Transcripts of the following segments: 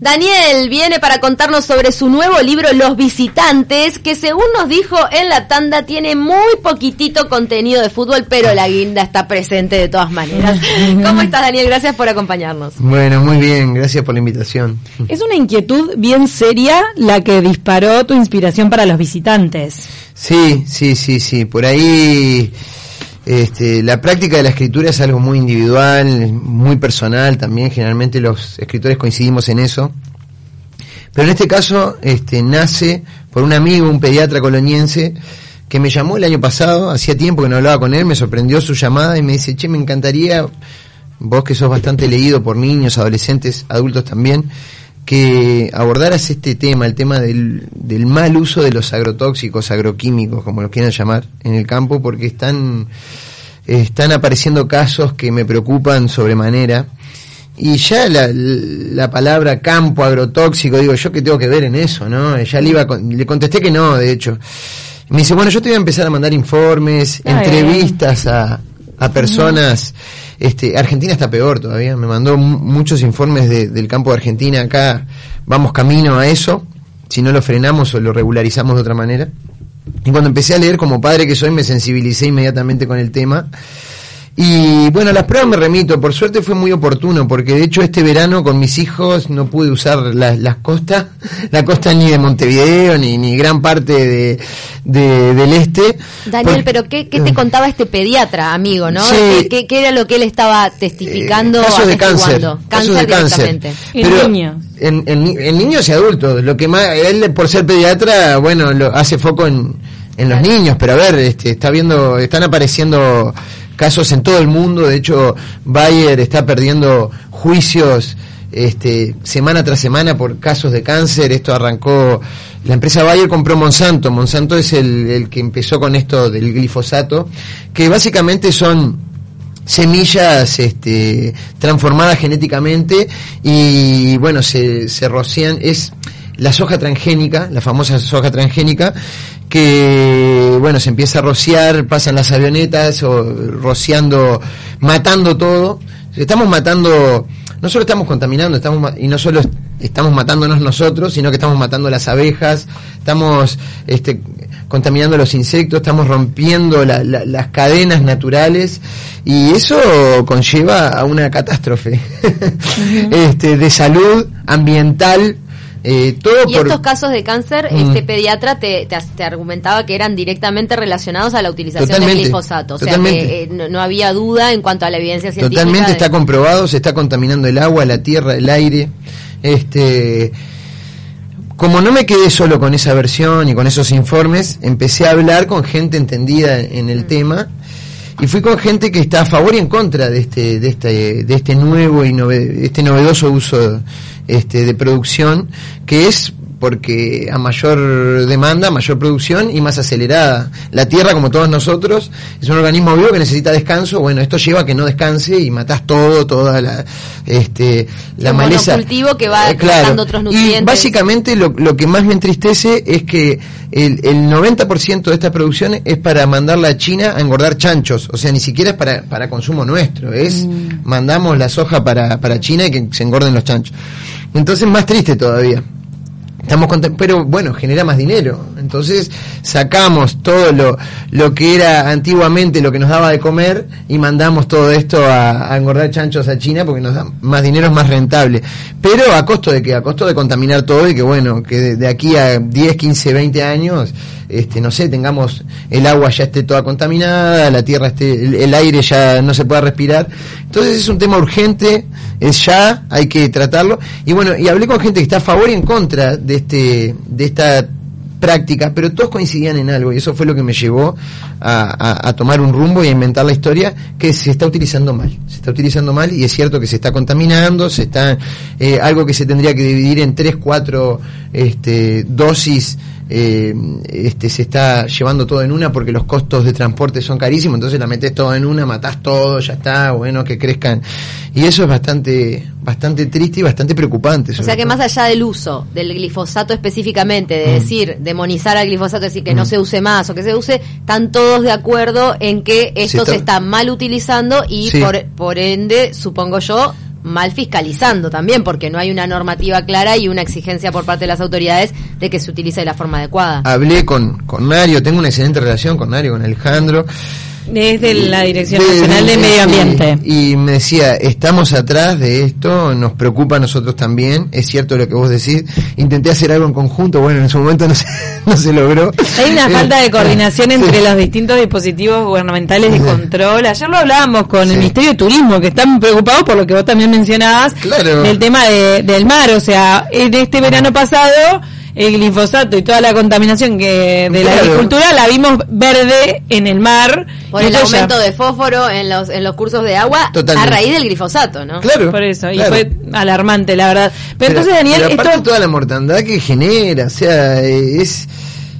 Daniel viene para contarnos sobre su nuevo libro Los Visitantes, que según nos dijo en la tanda tiene muy poquitito contenido de fútbol, pero la guinda está presente de todas maneras. ¿Cómo estás Daniel? Gracias por acompañarnos. Bueno, muy bien, gracias por la invitación. Es una inquietud bien seria la que disparó tu inspiración para los visitantes. Sí, sí, sí, sí, por ahí este, la práctica de la escritura es algo muy individual, muy personal también, generalmente los escritores coincidimos en eso. Pero en este caso este, nace por un amigo, un pediatra coloniense, que me llamó el año pasado, hacía tiempo que no hablaba con él, me sorprendió su llamada y me dice, che, me encantaría, vos que sos bastante leído por niños, adolescentes, adultos también, que abordaras este tema, el tema del, del, mal uso de los agrotóxicos, agroquímicos, como lo quieran llamar, en el campo, porque están, están apareciendo casos que me preocupan sobremanera. Y ya la, la palabra campo agrotóxico, digo, yo qué tengo que ver en eso, ¿no? Ya le, iba, le contesté que no, de hecho. Me dice, bueno, yo te voy a empezar a mandar informes, entrevistas a, a personas. Este, Argentina está peor todavía. Me mandó muchos informes de, del campo de Argentina. Acá vamos camino a eso. Si no lo frenamos o lo regularizamos de otra manera. Y cuando empecé a leer como padre que soy, me sensibilicé inmediatamente con el tema. Y bueno, las pruebas me remito, por suerte fue muy oportuno, porque de hecho este verano con mis hijos no pude usar las, las costas, la costa ni de Montevideo, ni, ni gran parte de, de del este. Daniel, pero ¿qué, ¿qué, te contaba este pediatra, amigo, no? Sí, ¿Qué, ¿Qué, era lo que él estaba testificando? Eh, casos de cáncer. Cáncer, de cáncer. En niños. En, en, en, niños y adultos. Lo que más, él por ser pediatra, bueno, lo, hace foco en, en los niños, pero a ver, este, está viendo, están apareciendo casos en todo el mundo. De hecho, Bayer está perdiendo juicios este, semana tras semana por casos de cáncer. Esto arrancó, la empresa Bayer compró Monsanto. Monsanto es el, que empezó con esto del glifosato, que básicamente son semillas este, transformadas genéticamente y bueno, se, se rocian, es la soja transgénica, la famosa soja transgénica, que bueno, se empieza a rociar, pasan las avionetas o rociando, matando todo. Estamos matando, no solo estamos contaminando, estamos y no solo estamos matándonos nosotros, sino que estamos matando las abejas, estamos este, contaminando los insectos, estamos rompiendo la, la, las cadenas naturales y eso conlleva a una catástrofe uh -huh. este, de salud ambiental, eh, todo y por... estos casos de cáncer, mm. este pediatra te, te, te, argumentaba que eran directamente relacionados a la utilización totalmente, del glifosato. O totalmente. sea que eh, no, no, había duda en cuanto a la evidencia científica. Totalmente de... está comprobado, se está contaminando el agua, la tierra, el aire. Este. Como no me quedé solo con esa versión y con esos informes, empecé a hablar con gente entendida en el mm. tema y fui con gente que está a favor y en contra de este de este de este nuevo y este novedoso uso este de producción que es porque a mayor demanda, mayor producción y más acelerada. La Tierra, como todos nosotros, es un organismo vivo que necesita descanso. Bueno, esto lleva a que no descanse y matas todo, toda la, este, la maleza. cultivo que va eh, claro. otros nutrientes. Y básicamente lo, lo, que más me entristece es que el, el 90% de esta producción es para mandarla a China a engordar chanchos. O sea, ni siquiera es para, para consumo nuestro. Es, mm. mandamos la soja para, para China y que se engorden los chanchos. Entonces, más triste todavía. Estamos pero bueno, genera más dinero. Entonces sacamos todo lo, lo que era antiguamente lo que nos daba de comer y mandamos todo esto a, engordar chanchos a China porque nos da más dinero, es más rentable. Pero a costo de que, a costo de contaminar todo y que bueno, que de, de aquí a 10, 15, 20 años, este, no sé, tengamos el agua ya esté toda contaminada, la tierra esté, el, el aire ya no se pueda respirar. Entonces es un tema urgente, es ya, hay que tratarlo. Y bueno, y hablé con gente que está a favor y en contra de este, de esta práctica, pero todos coincidían en algo y eso fue lo que me llevó a, a, a, tomar un rumbo y a inventar la historia que se está utilizando mal, se está utilizando mal y es cierto que se está contaminando, se está eh, algo que se tendría que dividir en tres, cuatro este, dosis eh, este se está llevando todo en una porque los costos de transporte son carísimos, entonces la metes todo en una, matás todo, ya está, bueno, que crezcan. Y eso es bastante bastante triste y bastante preocupante. O sea que todo. más allá del uso del glifosato específicamente, de mm. decir, demonizar al glifosato, decir que mm. no se use más o que se use, están todos de acuerdo en que esto se está, se está mal utilizando y sí. por, por ende, supongo yo, mal fiscalizando también, porque no hay una normativa clara y una exigencia por parte de las autoridades de que se utilice de la forma adecuada. Hablé con, con Mario, tengo una excelente relación con Mario, con Alejandro. Desde la Dirección Nacional de, Medio Ambiente. Y, me decía, estamos atrás de esto, nos preocupa a nosotros también, es cierto lo que vos decís, intenté hacer algo en conjunto, bueno, en su momento no se, no se logró. Hay una falta de coordinación entre los distintos dispositivos gubernamentales de control. Ayer lo hablábamos con el Ministerio de Turismo, que están preocupados por lo que vos también mencionabas, claro. del tema de, del mar, o sea, en este verano pasado el glifosato y toda la contaminación que de la agricultura la vimos verde en el mar. Por el aumento de fósforo en los, en los cursos de agua a raíz del glifosato, ¿no? Claro. Por eso, y fue alarmante, la verdad. Pero, entonces, Daniel, pero aparte toda la mortandad que genera, o sea, es...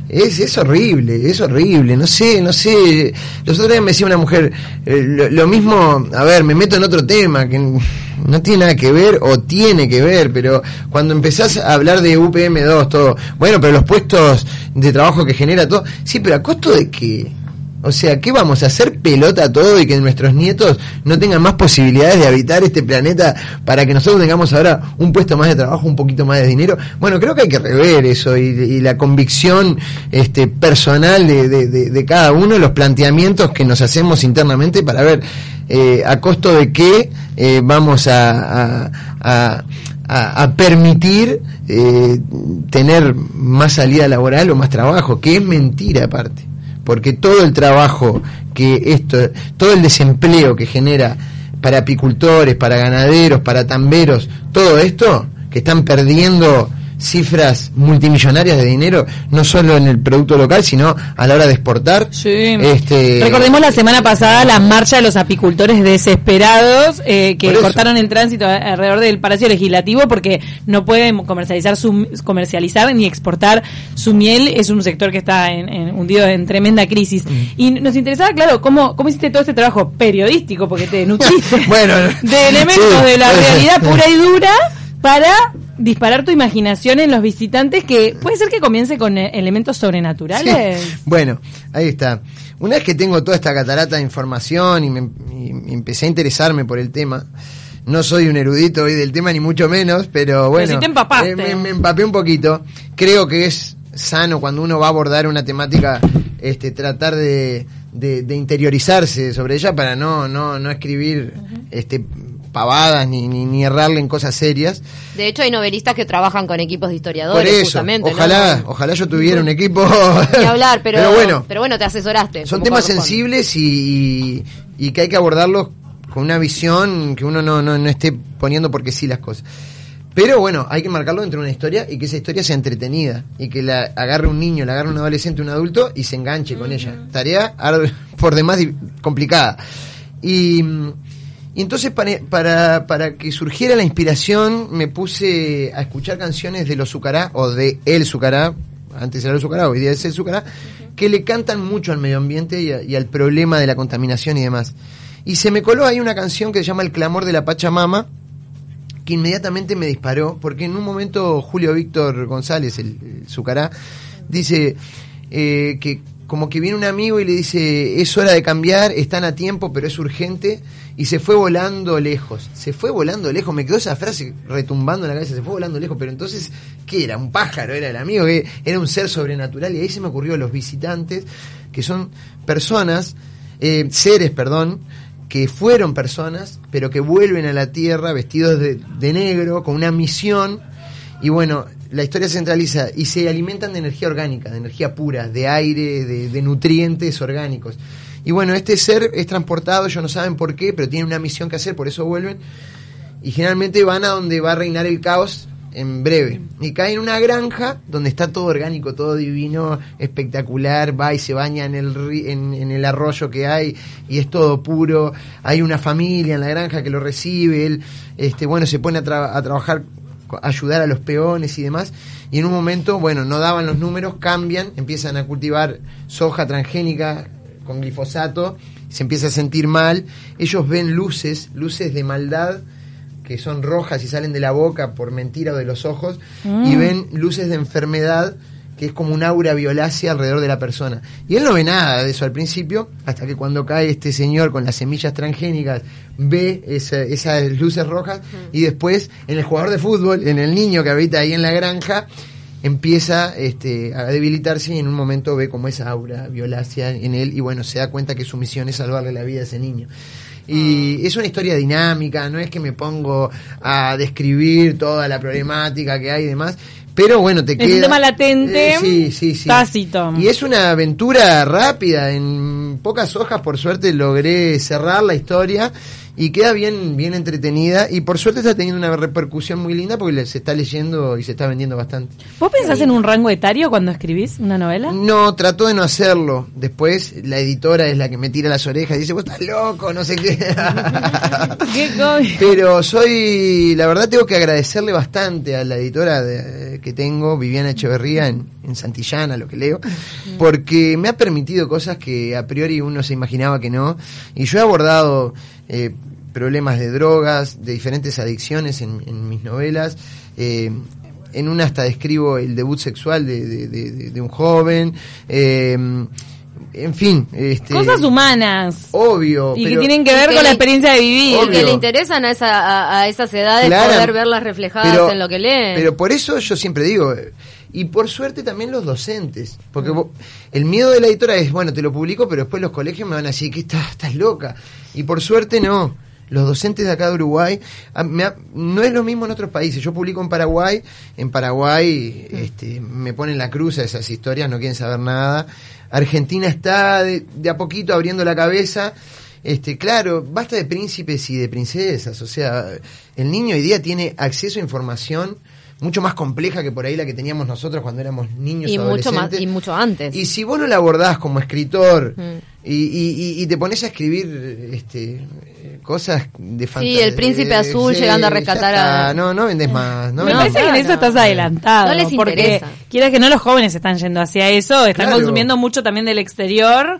Es, es horrible, es horrible, no sé, no sé. Los otros días me decía una mujer, eh, lo, lo, mismo, a ver, me meto en otro tema, que no tiene nada que ver o tiene que ver, pero cuando empezás a hablar de UPM2, todo, bueno, pero los puestos de trabajo que genera todo, sí, pero a costo de qué? O sea, ¿qué vamos a hacer pelota todo y que nuestros nietos no tengan más posibilidades de habitar este planeta para que nosotros tengamos ahora un puesto más de trabajo, un poquito más de dinero? Bueno, creo que hay que rever eso y, la convicción este, personal de, de, de, cada uno, los planteamientos que nos hacemos internamente para ver eh, a costo de qué eh, vamos a, a, permitir eh, tener más salida laboral o más trabajo, que es mentira aparte porque todo el trabajo que esto, todo el desempleo que genera para apicultores, para ganaderos, para tamberos, todo esto que están perdiendo cifras multimillonarias de dinero, no solo en el producto local, sino a la hora de exportar. Sí. Este, Recordemos la semana pasada la marcha de los apicultores desesperados eh, que cortaron el tránsito alrededor del Palacio Legislativo porque no pueden comercializar su, comercializar ni exportar su miel. Es un sector que está en, en, hundido en tremenda crisis. Mm. Y nos interesaba, claro, cómo, cómo hiciste todo este trabajo periodístico, porque te nutriste bueno, de elementos sí. de la realidad pura y dura para disparar tu imaginación en los visitantes que puede ser que comience con eh, elementos sobrenaturales. Sí. Bueno, ahí está. Una vez que tengo toda esta catarata de información y, me, y empecé a interesarme por el tema, no soy un erudito hoy del tema ni mucho menos, pero bueno, pero si te empapaste. Eh, me, me, empapé un poquito. Creo que es sano cuando uno va a abordar una temática, este, tratar de, de, de interiorizarse sobre ella para no, no, no escribir, uh -huh. este pavadas ni, ni, ni, errarle en cosas serias. De hecho, hay novelistas que trabajan con equipos de historiadores, Por eso, justamente. Ojalá, ¿no? ojalá yo tuviera un equipo. Ni hablar, pero, pero, bueno, pero bueno, te asesoraste. Son temas sensibles y, y, y, que hay que abordarlos con una visión que uno no, no, no esté poniendo porque sí las cosas. Pero bueno, hay que marcarlo dentro de una historia y que esa historia sea entretenida y que la agarre un niño, la agarre un adolescente, un adulto y se enganche con ella. Tarea por demás complicada. Y y entonces para, para, para, que surgiera la inspiración me puse a escuchar canciones de los Zucará o de El Zucará, antes era el Zucará, hoy día es el Zucará, que le cantan mucho al medio ambiente y, al problema de la contaminación y demás. Y se me coló ahí una canción que se llama El clamor de la Pachamama, que inmediatamente me disparó, porque en un momento Julio Víctor González, el, el Zucará, dice eh, que como que viene un amigo y le dice, es hora de cambiar, están a tiempo, pero es urgente, y se fue volando lejos. Se fue volando lejos, me quedó esa frase retumbando en la cabeza, se fue volando lejos, pero entonces, ¿qué era? ¿Un pájaro? ¿Era el amigo? que Era un ser sobrenatural, y ahí se me ocurrió los visitantes, que son personas, eh, seres, perdón, que fueron personas, pero que vuelven a la Tierra vestidos de, de negro, con una misión, y bueno, la historia centraliza y se alimentan de energía orgánica, de energía pura, de aire, de, nutrientes orgánicos. Y bueno, este ser es transportado, ellos no saben por qué, pero tienen una misión que hacer, por eso vuelven. Y generalmente van a donde va a reinar el caos en breve. Y caen en una granja donde está todo orgánico, todo divino, espectacular, va y se baña en el, en el arroyo que hay y es todo puro. Hay una familia en la granja que lo recibe, él, este, bueno, se pone a, tra a trabajar ayudar a los peones y demás. Y en un momento, bueno, no daban los números, cambian, empiezan a cultivar soja transgénica con glifosato, se empieza a sentir mal. Ellos ven luces, luces de maldad que son rojas y salen de la boca por mentira o de los ojos, mm. y ven luces de enfermedad que es como un aura violácea alrededor de la persona. Y él no ve nada de eso al principio, hasta que cuando cae este señor con las semillas transgénicas, ve esas luces rojas y después en el jugador de fútbol, en el niño que habita ahí en la granja, empieza este, a debilitarse y en un momento ve como esa aura violácea en él y bueno, se da cuenta que su misión es salvarle la vida a ese niño. Y es una historia dinámica, no es que me pongo a describir toda la problemática que hay y demás, pero bueno, te queda. Es un tema latente. Eh, sí, sí, sí. Tácito. Y es una aventura rápida. En pocas hojas, por suerte, logré cerrar la historia y queda bien, bien entretenida y por suerte está teniendo una repercusión muy linda porque se está leyendo y se está vendiendo bastante. ¿Vos pensás en un rango etario cuando escribís una novela? No, trato de no hacerlo. Después la editora es la que me tira las orejas y dice, vos estás loco, no sé qué. Pero soy, la verdad tengo que agradecerle bastante a la editora que tengo, Viviana Echeverría, en, en Santillana, lo que leo, porque me ha permitido cosas que a priori uno se imaginaba que no. Y yo he abordado eh, problemas de drogas, de diferentes adicciones en, mis novelas. Eh, en una hasta describo el debut sexual de, un joven. Eh, en fin. Este, Cosas humanas. Obvio. Y que tienen que ver con la experiencia de vivir. Y que le interesan a, esa, a, esas edades poder verlas reflejadas en lo que leen. Pero por eso yo siempre digo, y por suerte también los docentes, porque el miedo de la editora es, bueno, te lo publico, pero después los colegios me van a decir que estás, estás loca. Y por suerte no los docentes de acá de Uruguay, no es lo mismo en otros países. Yo publico en Paraguay, en Paraguay este, me ponen la cruz a esas historias, no quieren saber nada. Argentina está de, a poquito abriendo la cabeza. Este, claro, basta de príncipes y de princesas. O sea, el niño hoy día tiene acceso a información mucho más compleja que por ahí la que teníamos nosotros cuando éramos niños y Mucho más, y mucho antes. Y si vos no la abordás como escritor mm. Y, y, te pones a escribir este, cosas de fantasía. Sí, el príncipe azul llegando a rescatar a. No, no vendes más. No Me parece que en eso estás adelantado. No les porque quieres que no los jóvenes están yendo hacia eso, están consumiendo mucho también del exterior.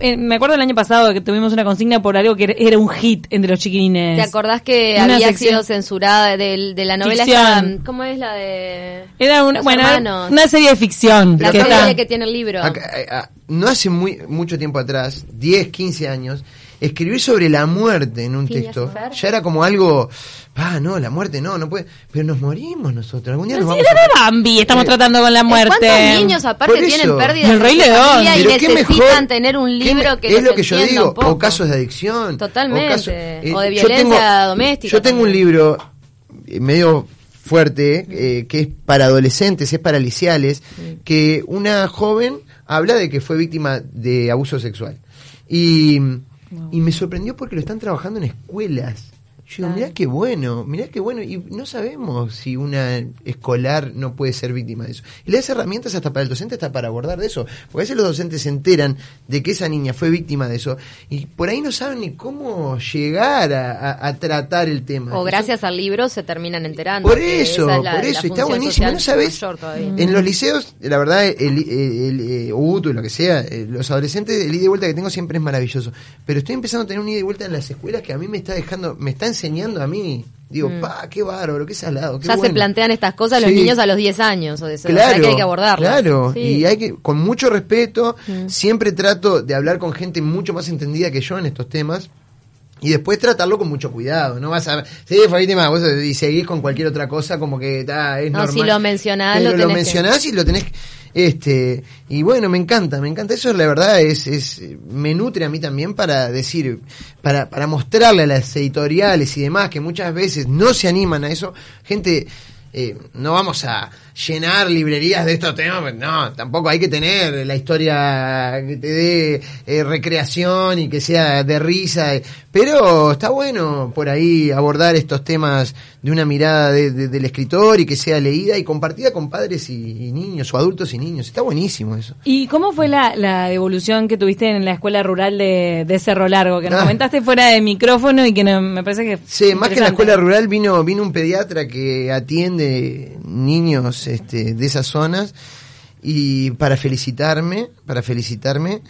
Eh, me acuerdo el año pasado que tuvimos una consigna por algo que era un hit entre los chiquilines. ¿Te acordás que había sido censurada de, de la novela? Esta, ¿Cómo es la de.? Era una, bueno, una serie de ficción. La que, que tiene el libro. Eh, ah, no hace muy, mucho tiempo atrás, 10, 15 años escribir sobre la muerte en un texto ya era como algo, ah, no, la muerte no, no puede, pero nos morimos nosotros, algún día nos vamos a... de Bambi estamos tratando con la muerte. ¿Cuántos niños aparte tienen pérdidas el Rey León. y necesitan tener un libro que Es lo que yo digo, o casos de adicción. Totalmente, o, eh, de violencia doméstica. Yo tengo un libro eh, medio fuerte, eh, que es para adolescentes, es para liciales, que una joven habla de que fue víctima de abuso sexual. Y y me sorprendió porque lo están trabajando en escuelas. Yo digo, mirá qué bueno, mirá qué bueno. Y no sabemos si una escolar no puede ser víctima de eso. Y las herramientas hasta para el docente, hasta para abordar de eso. Porque a veces los docentes se enteran de que esa niña fue víctima de eso y por ahí no saben ni cómo llegar a, tratar el tema. O gracias al libro se terminan enterando. Por eso, por eso, está buenísimo. No sabes, en los liceos, la verdad, el, el, eh, UTU, lo que sea, eh, los adolescentes, el ida y vuelta que tengo siempre es maravilloso. Pero estoy empezando a tener un ida y vuelta en las escuelas que a mí me está dejando, me está enseñando a mí. Digo, mm. pa, qué bárbaro, qué salado. Qué ya se plantean estas cosas los niños a los 10 años, o de claro, que hay que abordarlas. Claro, y hay que, con mucho respeto, mm. siempre trato de hablar con gente mucho más entendida que yo en estos temas. Y después tratarlo con mucho cuidado, no vas a... Sí, víctima, vos y seguís con cualquier otra cosa como que está es no, si lo mencionás, lo, lo mencionás y lo tenés este, y bueno, me encanta, me encanta. Eso la verdad es, es, me nutre a mí también para decir, para, para mostrarle a las editoriales y demás que muchas veces no se animan a eso. Gente, eh, no vamos a llenar librerías de estos temas, pues no, tampoco hay que tener la historia que te dé eh, recreación y que sea de risa, pero está bueno por ahí abordar estos temas de una mirada del escritor y que sea leída y compartida con padres y, niños o adultos y niños, está buenísimo eso. ¿Y cómo fue la, la evolución que tuviste en la escuela rural de, Cerro Largo? Que nos ah. comentaste fuera de micrófono y que me parece que... Sí, más que en la escuela rural vino, vino un pediatra que atiende niños este, de esas zonas y para felicitarme, para felicitarme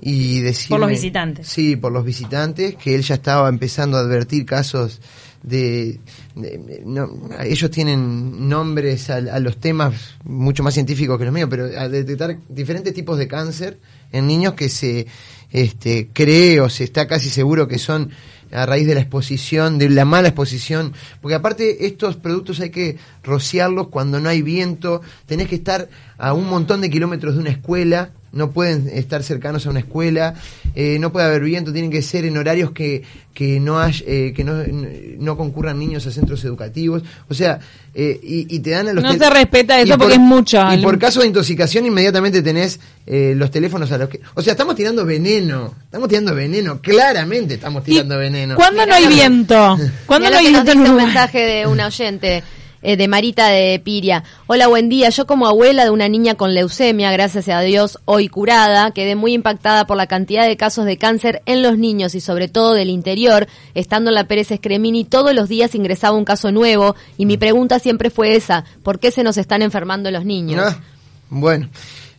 y decir por los visitantes. Sí, por los visitantes, que él ya estaba empezando a advertir casos de, no, ellos tienen nombres a, los temas mucho más científicos que los míos, pero a detectar diferentes tipos de cáncer en niños que se este, cree o se está casi seguro que son a raíz de la exposición, de la mala exposición, porque aparte estos productos hay que rociarlos cuando no hay viento, tenés que estar a un montón de kilómetros de una escuela, no pueden estar cercanos a una escuela, eh, no puede haber viento, tienen que ser en horarios que, que, no, hay, eh, que no, no, concurran niños a centros educativos, o sea, eh, y, te dan a los... No se respeta eso porque es mucho. Y por caso de intoxicación inmediatamente tenés los teléfonos a los que... O sea, estamos tirando veneno, estamos tirando veneno, claramente estamos tirando veneno. ¿Cuándo no hay viento? ¿Cuándo no hay viento? un mensaje de un oyente. Eh, de Marita de Piria. Hola, buen día. Yo como abuela de una niña con leucemia, gracias a Dios, hoy curada, quedé muy impactada por la cantidad de casos de cáncer en los niños y sobre todo del interior. Estando en la Pérez Escremini, todos los días ingresaba un caso nuevo y mi pregunta siempre fue esa, ¿por qué se nos están enfermando los niños? Ah, bueno,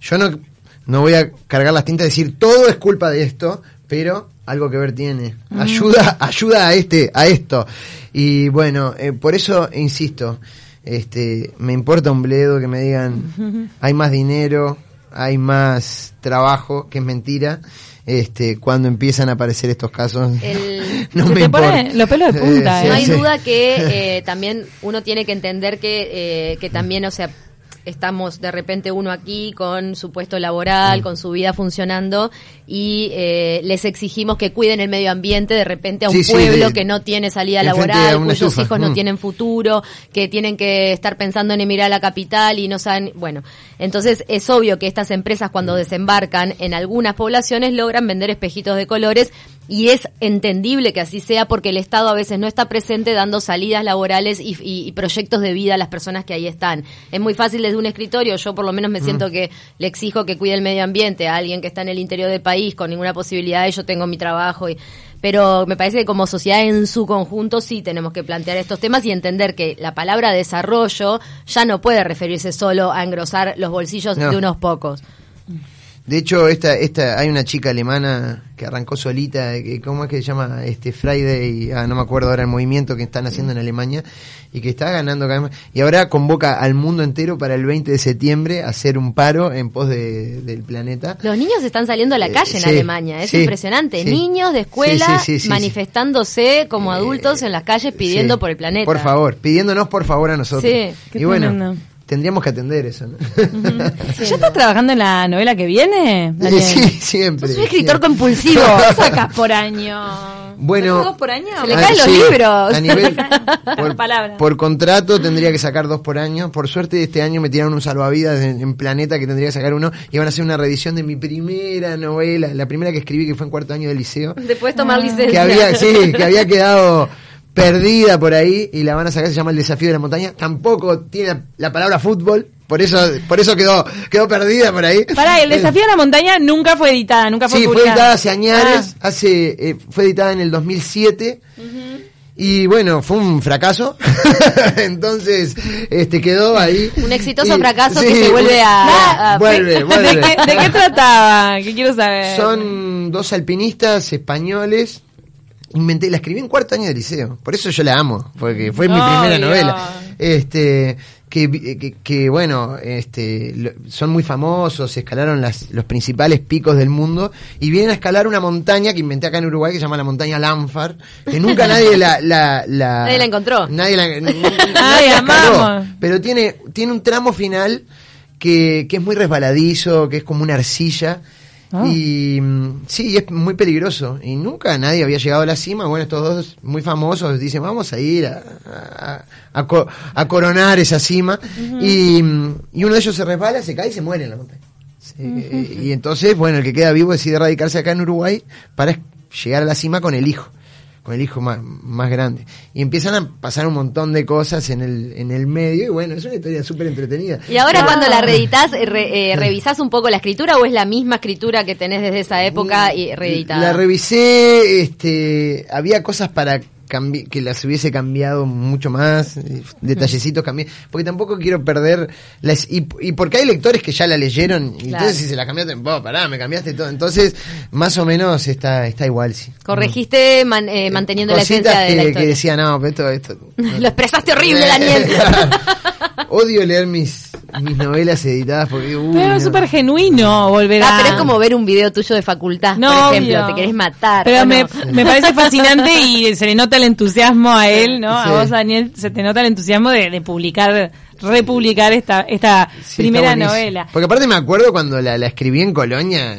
yo no, no voy a cargar las tintas y decir todo es culpa de esto, pero algo que ver tiene. Mm. Ayuda, ayuda a este, a esto. Y bueno, eh, por eso insisto, este, me importa un bledo que me digan hay más dinero, hay más trabajo, que es mentira. Este, cuando empiezan a aparecer estos casos, no me importa. los pelos de punta. Eh, no hay duda que eh, también uno tiene que entender que, que también, o sea, estamos de repente uno aquí con su puesto laboral, con su vida funcionando y eh, les exigimos que cuiden el medio ambiente de repente a un pueblo que no tiene salida laboral, cuyos hijos no mm. tienen futuro, que tienen que estar pensando en emigrar a la capital y no saben, bueno, entonces es obvio que estas empresas cuando desembarcan en algunas poblaciones logran vender espejitos de colores y es entendible que así sea porque el Estado a veces no está presente dando salidas laborales y, proyectos de vida a las personas que ahí están. Es muy fácil desde un escritorio, yo por lo menos me siento que le exijo que cuide el medio ambiente a alguien que está en el interior del país con ninguna posibilidad, yo tengo mi trabajo y pero me parece que como sociedad en su conjunto sí tenemos que plantear estos temas y entender que la palabra desarrollo ya no puede referirse solo a engrosar los bolsillos de unos pocos. De hecho, esta, esta, hay una chica alemana que arrancó solita, que, ¿cómo es que se llama? Este Friday, ah, no me acuerdo ahora el movimiento que están haciendo en Alemania, y que está ganando cada vez más. Y ahora convoca al mundo entero para el 20 de septiembre a hacer un paro en pos de, del planeta. Los niños están saliendo a la eh, calle en Alemania, es impresionante. Niños de escuela manifestándose como adultos en las calles pidiendo por el planeta. Por favor, pidiéndonos por favor a nosotros. Sí, y bueno, tendríamos que atender eso, ¿no? ¿Ya estás trabajando en la novela que viene? Sí, siempre. Un escritor compulsivo. ¿Qué sacas por año? Bueno, dos por año? Se le caen los libros. A nivel, por, por, contrato tendría que sacar dos por año. Por suerte este año me tiraron un salvavidas en, Planeta que tendría que sacar uno. Y van a hacer una reedición de mi primera novela, la primera que escribí que fue en cuarto año del liceo. Después tomar ah. licencia. Que había, sí, que había quedado perdida por ahí y la van a sacar, se llama El desafío de la montaña. Tampoco tiene la palabra fútbol, por eso, por eso quedó, quedó perdida por ahí. Para, el desafío de la montaña nunca fue editada, nunca fue Sí, fue editada hace años, ah. hace, eh, fue editada en el 2007. Y bueno, fue un fracaso. Entonces, este quedó ahí. Un exitoso fracaso que se vuelve a. vuelve, vuelve. ¿De qué, ¿De qué trataba? ¿Qué quiero saber? Son dos alpinistas españoles inventé, la escribí en cuarto año de liceo. Por eso yo la amo, porque fue mi primera novela. Este, que, que, bueno, este, son muy famosos, escalaron las, los principales picos del mundo y vienen a escalar una montaña que inventé acá en Uruguay que se llama la montaña Lanfar, que nunca nadie la, la, nadie la encontró. Nadie la, nadie pero tiene, tiene un tramo final que, que es muy resbaladizo, que es como una arcilla Ah. Y mm, sí, es muy peligroso. Y nunca nadie había llegado a la cima. Bueno, estos dos muy famosos dicen, vamos a ir a, a, coronar esa cima. y, mm, y, uno de ellos se resbala, se cae y se muere en la montaña. Y entonces, bueno, el que queda vivo decide radicarse acá en Uruguay para llegar a la cima con el hijo el hijo más, más grande. Y empiezan a pasar un montón de cosas en el, en el medio y bueno, es una historia súper entretenida. ¿Y ahora cuando la reeditas, eh, eh, revisás un poco la escritura o es la misma escritura que tenés desde esa época y reeditada? La revisé, este, había cosas para que las hubiese cambiado mucho más, eh, detallecitos cambié, porque tampoco quiero perder las, y, y porque hay lectores que ya la leyeron, y entonces si se la cambiaste, oh, pará, me cambiaste todo, entonces más o menos está, está igual, sí. Corregiste eh, manteniendo la esencia de que, la que decía, no, esto, esto. Lo expresaste horrible, Daniel. Odio leer mis, mis novelas editadas porque... pero es súper genuino volver ah, pero es como ver un video tuyo de facultad, por ejemplo, te querés matar. Pero me, me, parece fascinante y se le nota el entusiasmo a él, ¿no? A vos, Daniel, se te nota el entusiasmo de, de publicar republicar esta esta primera novela. Porque aparte me acuerdo cuando la, escribí en Colonia.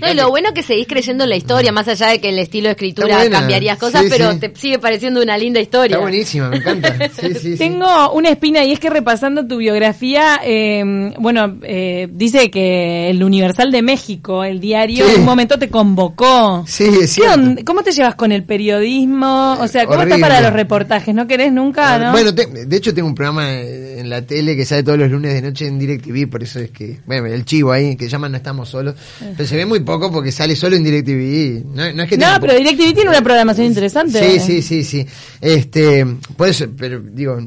No, lo bueno que seguís creyendo en la historia, más allá de que el estilo de escritura cambiaría cosas, pero te sigue pareciendo una linda historia. Está buenísima, me encanta. Tengo una espina y es que repasando tu biografía, eh, bueno, eh, dice que el Universal de México, el diario, en un momento te convocó. Sí, sí. ¿Cómo te llevas con el periodismo? O sea, ¿cómo estás para los reportajes? ¿No querés nunca? ¿no? Bueno, de hecho tengo un programa en la tele que sale todos los lunes de noche en DirecTV, por eso es que, bueno, el chivo ahí, que llaman No Estamos Solos, pero se ve muy poco porque sale solo en DirecTV. No, no, es que no pero DirecTV tiene una programación interesante. Sí, sí, sí, sí. Este, puede pero digo,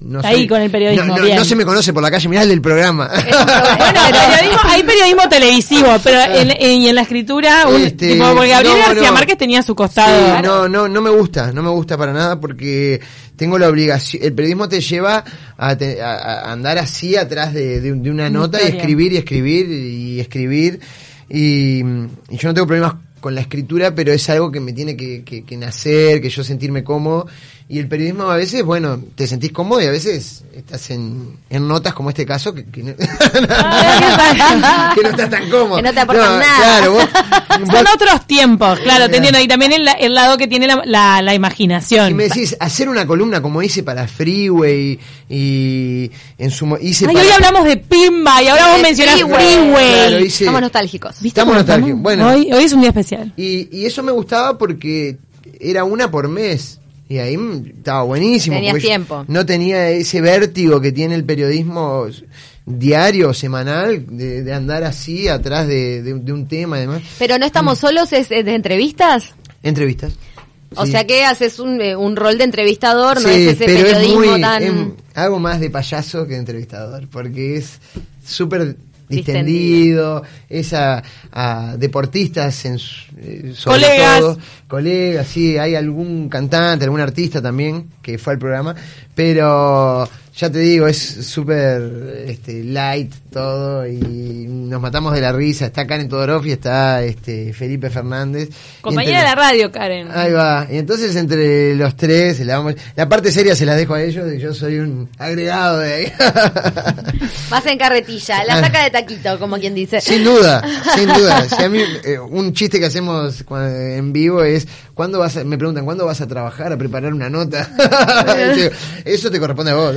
no Ahí con el periodismo. No, se me conoce por la calle, mirá el del programa. bueno, periodismo, hay periodismo televisivo, pero en, y en la escritura, este, porque Gabriel García Márquez tenía su costado. no, no, no me gusta, no me gusta para nada porque tengo la obligación, el periodismo te lleva a, andar así atrás de, una nota y escribir y escribir y escribir. Y, yo no tengo problemas con la escritura, pero es algo que me tiene que, que nacer, que yo sentirme cómodo y el periodismo a veces, bueno, te sentís cómodo y a veces estás en, en notas como este caso que, que, no, que no estás tan cómodo. Que no te aportan nada. Claro, vos, Son otros tiempos, claro, te entiendo. Y también el, el lado que tiene la, la, imaginación. Y me decís, hacer una columna como hice para Freeway y en su hice Ay, hoy hablamos de Pimba y ahora vos mencionás Freeway. estamos nostálgicos. Estamos nostálgicos. Bueno, hoy, hoy es un día especial. Y, y eso me gustaba porque era una por mes. Y ahí estaba buenísimo. Tenías tiempo. No tenía ese vértigo que tiene el periodismo diario, semanal, de, andar así atrás de, un tema y demás. Pero no estamos mm. solos, es, de entrevistas. Entrevistas. O sea que haces un, eh, un, rol de entrevistador, no es ese periodismo tan... hago más de payaso que de entrevistador, porque es súper distendido, esa a, deportistas en, eh, sobre colegas. todo, colegas, sí, hay algún cantante, algún artista también que fue al programa, pero ya te digo, es súper este, light todo y nos matamos de la risa. Está Karen Todorov y está este, Felipe Fernández. Compañera de la radio, Karen. Ahí va. Y entonces entre los tres, la, vamos, la parte seria se la dejo a ellos y yo soy un agregado de ahí. Vas en carretilla, la saca de taquito, como quien dice. Sin duda, sin duda. Si a mí, eh, un chiste que hacemos en vivo es, ¿cuándo vas me preguntan, ¿cuándo vas a trabajar, a preparar una nota? Eso te corresponde a vos.